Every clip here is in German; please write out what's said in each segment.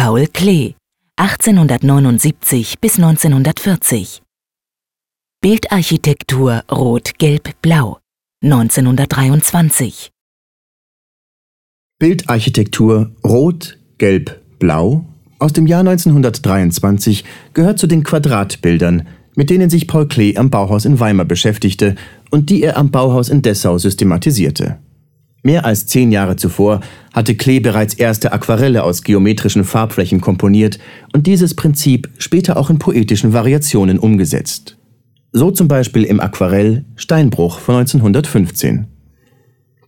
Paul Klee 1879 bis 1940 Bildarchitektur Rot-Gelb-Blau 1923 Bildarchitektur Rot, Gelb, Blau aus dem Jahr 1923 gehört zu den Quadratbildern, mit denen sich Paul Klee am Bauhaus in Weimar beschäftigte und die er am Bauhaus in Dessau systematisierte. Mehr als zehn Jahre zuvor hatte Klee bereits erste Aquarelle aus geometrischen Farbflächen komponiert und dieses Prinzip später auch in poetischen Variationen umgesetzt. So zum Beispiel im Aquarell Steinbruch von 1915.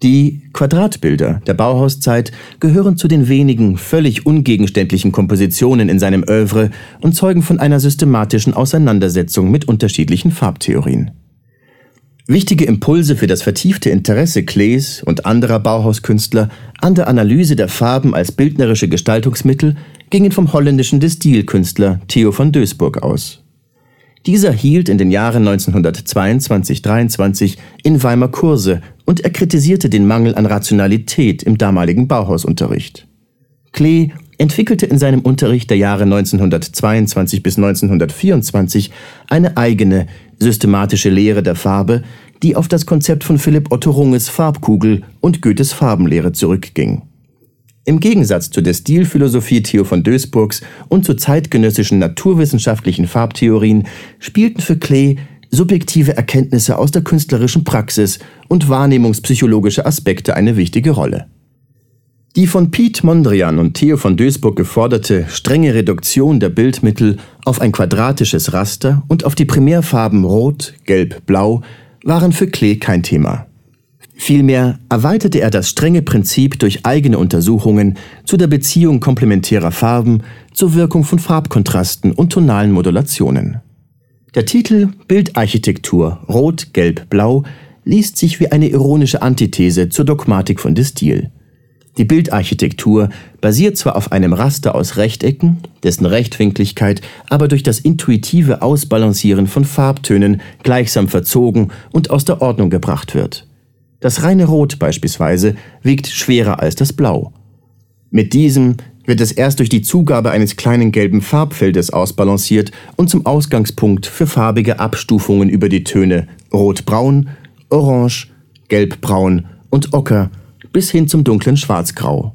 Die Quadratbilder der Bauhauszeit gehören zu den wenigen völlig ungegenständlichen Kompositionen in seinem Övre und zeugen von einer systematischen Auseinandersetzung mit unterschiedlichen Farbtheorien. Wichtige Impulse für das vertiefte Interesse Klees und anderer Bauhauskünstler an der Analyse der Farben als bildnerische Gestaltungsmittel gingen vom holländischen Destilkünstler Theo van Doesburg aus. Dieser hielt in den Jahren 1922-23 in Weimar Kurse und er kritisierte den Mangel an Rationalität im damaligen Bauhausunterricht. Klee entwickelte in seinem Unterricht der Jahre 1922 bis 1924 eine eigene, systematische Lehre der Farbe, die auf das Konzept von Philipp Otto Runges Farbkugel und Goethes Farbenlehre zurückging. Im Gegensatz zu der Stilphilosophie Theo von Doesburgs und zu zeitgenössischen naturwissenschaftlichen Farbtheorien spielten für Klee subjektive Erkenntnisse aus der künstlerischen Praxis und wahrnehmungspsychologische Aspekte eine wichtige Rolle. Die von Piet Mondrian und Theo von Doesburg geforderte strenge Reduktion der Bildmittel auf ein quadratisches Raster und auf die Primärfarben Rot, Gelb, Blau waren für Klee kein Thema. Vielmehr erweiterte er das strenge Prinzip durch eigene Untersuchungen zu der Beziehung komplementärer Farben, zur Wirkung von Farbkontrasten und tonalen Modulationen. Der Titel Bildarchitektur Rot, Gelb, Blau liest sich wie eine ironische Antithese zur Dogmatik von Destil. Die Bildarchitektur basiert zwar auf einem Raster aus Rechtecken, dessen Rechtwinkligkeit aber durch das intuitive Ausbalancieren von Farbtönen gleichsam verzogen und aus der Ordnung gebracht wird. Das reine Rot beispielsweise wiegt schwerer als das Blau. Mit diesem wird es erst durch die Zugabe eines kleinen gelben Farbfeldes ausbalanciert und zum Ausgangspunkt für farbige Abstufungen über die Töne Rot-Braun, Orange, Gelb-Braun und Ocker bis hin zum dunklen Schwarzgrau.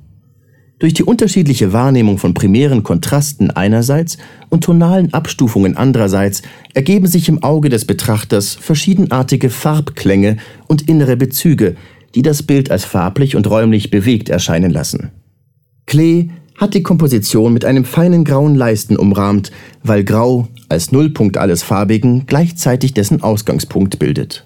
Durch die unterschiedliche Wahrnehmung von primären Kontrasten einerseits und tonalen Abstufungen andererseits ergeben sich im Auge des Betrachters verschiedenartige Farbklänge und innere Bezüge, die das Bild als farblich und räumlich bewegt erscheinen lassen. Klee hat die Komposition mit einem feinen grauen Leisten umrahmt, weil Grau als Nullpunkt alles Farbigen gleichzeitig dessen Ausgangspunkt bildet.